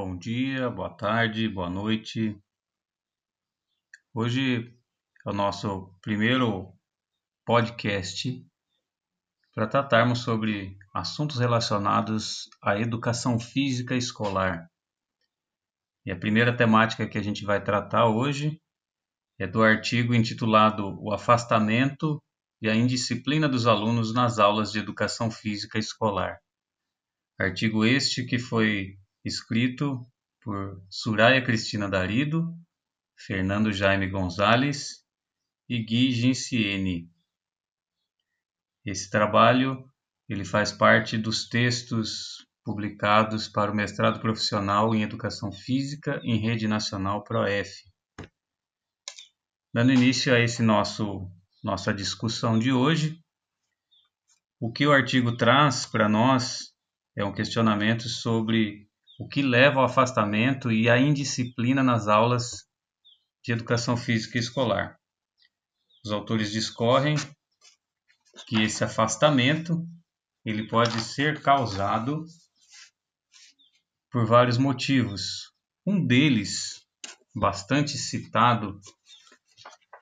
Bom dia, boa tarde, boa noite. Hoje é o nosso primeiro podcast para tratarmos sobre assuntos relacionados à educação física escolar. E a primeira temática que a gente vai tratar hoje é do artigo intitulado O Afastamento e a Indisciplina dos Alunos nas Aulas de Educação Física Escolar. Artigo este que foi escrito por Suraya Cristina Darido, Fernando Jaime Gonzalez e Gui Ginciene. Esse trabalho ele faz parte dos textos publicados para o mestrado profissional em Educação Física em Rede Nacional ProF. Dando início a esse nosso nossa discussão de hoje, o que o artigo traz para nós é um questionamento sobre o que leva ao afastamento e à indisciplina nas aulas de educação física escolar. Os autores discorrem que esse afastamento ele pode ser causado por vários motivos. Um deles, bastante citado,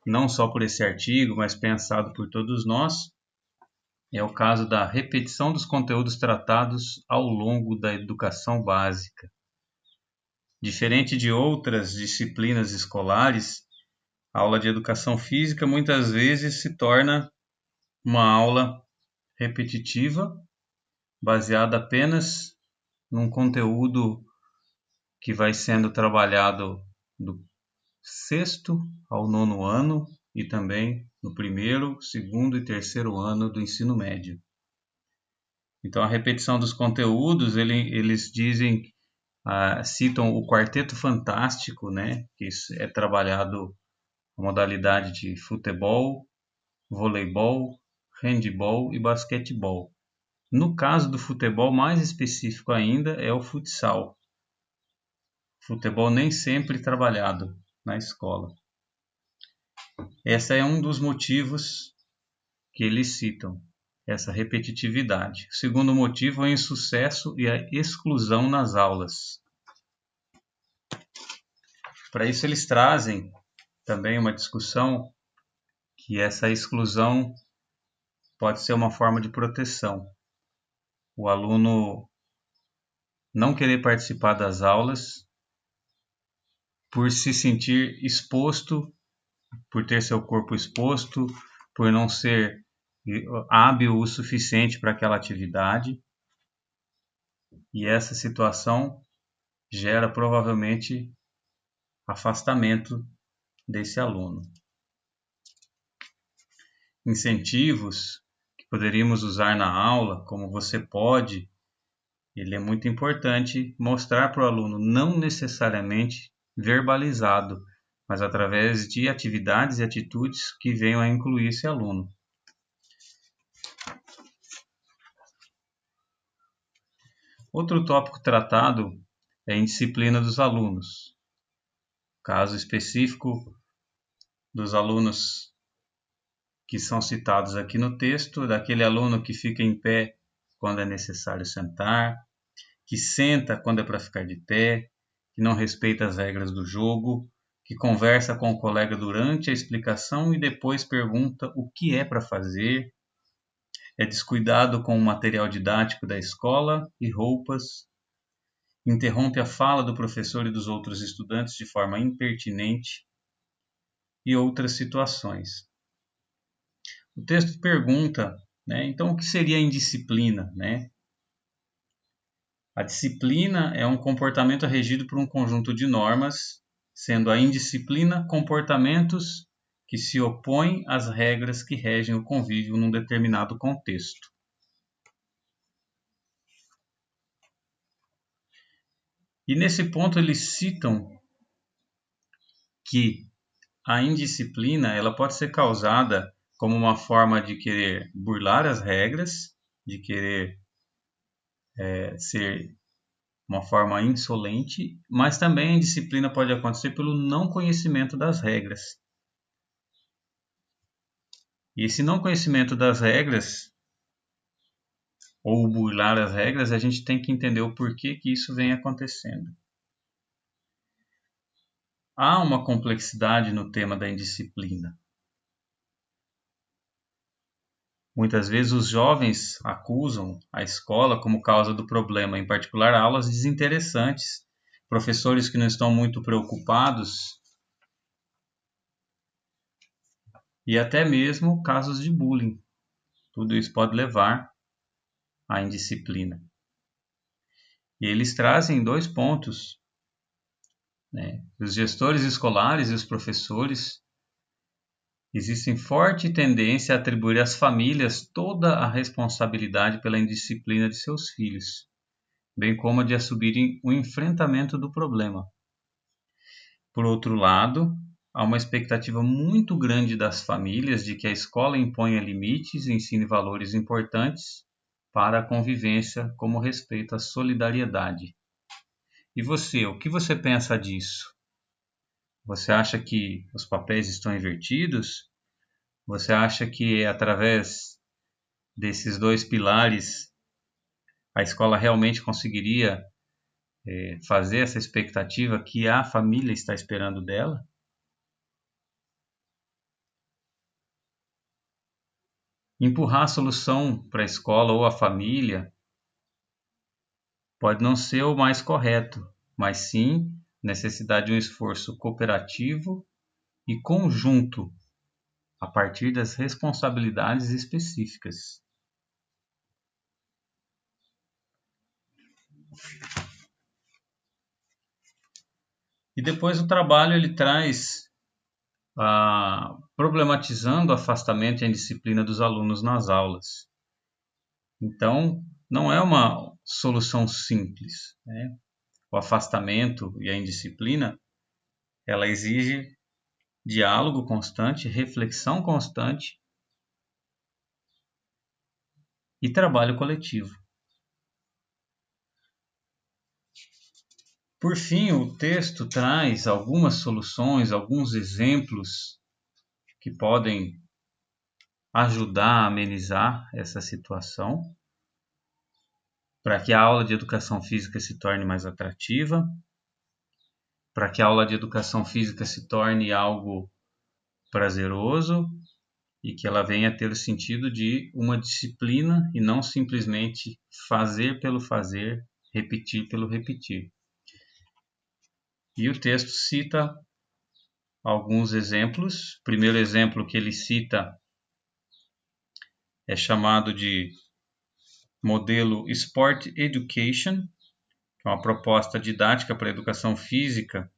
não só por esse artigo, mas pensado por todos nós, é o caso da repetição dos conteúdos tratados ao longo da educação básica. Diferente de outras disciplinas escolares, a aula de educação física muitas vezes se torna uma aula repetitiva, baseada apenas num conteúdo que vai sendo trabalhado do sexto ao nono ano e também no primeiro, segundo e terceiro ano do ensino médio. Então, a repetição dos conteúdos, ele, eles dizem, ah, citam o quarteto fantástico, né, que é trabalhado a modalidade de futebol, voleibol, handball e basquetebol. No caso do futebol, mais específico ainda é o futsal. Futebol nem sempre trabalhado na escola. Esse é um dos motivos que eles citam, essa repetitividade. O segundo motivo é o insucesso e a exclusão nas aulas. Para isso, eles trazem também uma discussão que essa exclusão pode ser uma forma de proteção. O aluno não querer participar das aulas por se sentir exposto por ter seu corpo exposto, por não ser hábil o suficiente para aquela atividade. E essa situação gera provavelmente afastamento desse aluno. Incentivos que poderíamos usar na aula, como você pode, ele é muito importante mostrar para o aluno, não necessariamente verbalizado, mas através de atividades e atitudes que venham a incluir esse aluno. Outro tópico tratado é a indisciplina dos alunos. Caso específico dos alunos que são citados aqui no texto, daquele aluno que fica em pé quando é necessário sentar, que senta quando é para ficar de pé, que não respeita as regras do jogo, que conversa com o colega durante a explicação e depois pergunta o que é para fazer, é descuidado com o material didático da escola e roupas, interrompe a fala do professor e dos outros estudantes de forma impertinente e outras situações. O texto pergunta, né, então, o que seria a indisciplina? Né? A disciplina é um comportamento regido por um conjunto de normas sendo a indisciplina comportamentos que se opõem às regras que regem o convívio num determinado contexto. E nesse ponto eles citam que a indisciplina ela pode ser causada como uma forma de querer burlar as regras, de querer é, ser uma forma insolente, mas também a indisciplina pode acontecer pelo não conhecimento das regras. E esse não conhecimento das regras, ou burlar as regras, a gente tem que entender o porquê que isso vem acontecendo. Há uma complexidade no tema da indisciplina. Muitas vezes os jovens acusam a escola como causa do problema, em particular aulas desinteressantes, professores que não estão muito preocupados e até mesmo casos de bullying. Tudo isso pode levar à indisciplina. E eles trazem dois pontos. Né? Os gestores escolares e os professores existem forte tendência a atribuir às famílias toda a responsabilidade pela indisciplina de seus filhos, bem como a de assumirem o enfrentamento do problema. Por outro lado, há uma expectativa muito grande das famílias de que a escola imponha limites e ensine valores importantes para a convivência, como respeito à solidariedade. E você, o que você pensa disso? Você acha que os papéis estão invertidos? Você acha que através desses dois pilares a escola realmente conseguiria é, fazer essa expectativa que a família está esperando dela? Empurrar a solução para a escola ou a família pode não ser o mais correto, mas sim necessidade de um esforço cooperativo e conjunto a partir das responsabilidades específicas. E depois o trabalho ele traz ah, problematizando o afastamento e a indisciplina dos alunos nas aulas. Então, não é uma solução simples. Né? O afastamento e a indisciplina, ela exige diálogo constante, reflexão constante e trabalho coletivo. Por fim, o texto traz algumas soluções, alguns exemplos que podem ajudar a amenizar essa situação para que a aula de educação física se torne mais atrativa, para que a aula de educação física se torne algo prazeroso e que ela venha a ter o sentido de uma disciplina e não simplesmente fazer pelo fazer, repetir pelo repetir. E o texto cita alguns exemplos. O primeiro exemplo que ele cita é chamado de modelo Sport Education, que é uma proposta didática para a educação física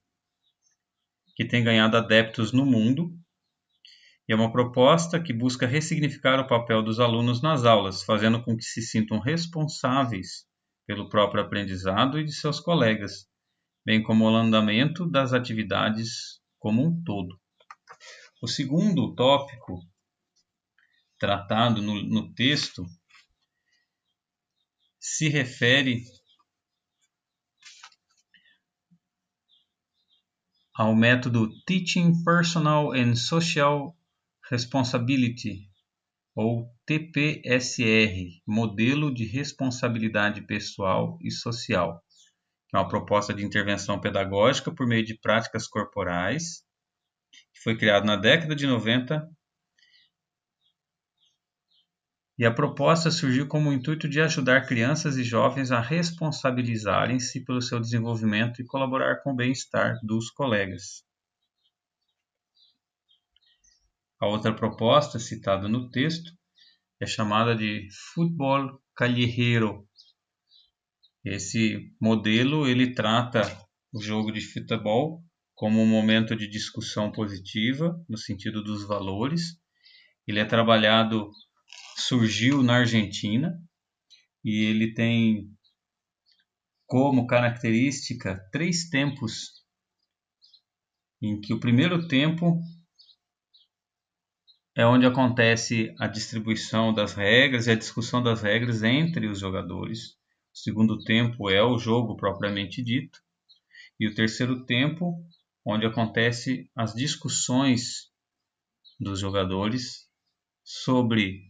que tem ganhado adeptos no mundo. E é uma proposta que busca ressignificar o papel dos alunos nas aulas, fazendo com que se sintam responsáveis pelo próprio aprendizado e de seus colegas, bem como o andamento das atividades como um todo. O segundo tópico tratado no, no texto se refere ao método Teaching Personal and Social Responsibility, ou TPSR, Modelo de Responsabilidade Pessoal e Social, que é uma proposta de intervenção pedagógica por meio de práticas corporais, que foi criado na década de 90 e a proposta surgiu com o intuito de ajudar crianças e jovens a responsabilizarem-se pelo seu desenvolvimento e colaborar com o bem-estar dos colegas. A outra proposta citada no texto é chamada de futebol callejero. Esse modelo ele trata o jogo de futebol como um momento de discussão positiva no sentido dos valores. Ele é trabalhado surgiu na Argentina e ele tem como característica três tempos, em que o primeiro tempo é onde acontece a distribuição das regras e a discussão das regras entre os jogadores. O segundo tempo é o jogo propriamente dito. E o terceiro tempo, onde acontece as discussões dos jogadores sobre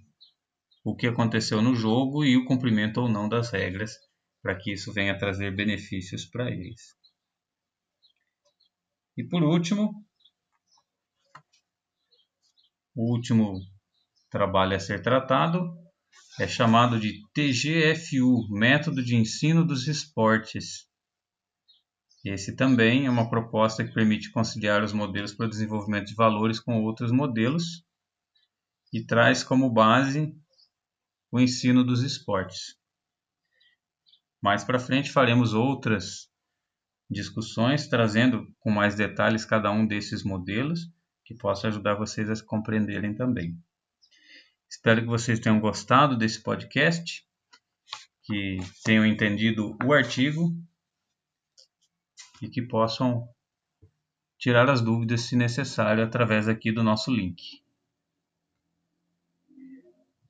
o que aconteceu no jogo e o cumprimento ou não das regras, para que isso venha trazer benefícios para eles. E por último, o último trabalho a ser tratado é chamado de TGFU, Método de Ensino dos Esportes. Esse também é uma proposta que permite conciliar os modelos para o desenvolvimento de valores com outros modelos e traz como base o ensino dos esportes. Mais para frente faremos outras discussões trazendo com mais detalhes cada um desses modelos que possa ajudar vocês a compreenderem também. Espero que vocês tenham gostado desse podcast, que tenham entendido o artigo e que possam tirar as dúvidas, se necessário, através aqui do nosso link.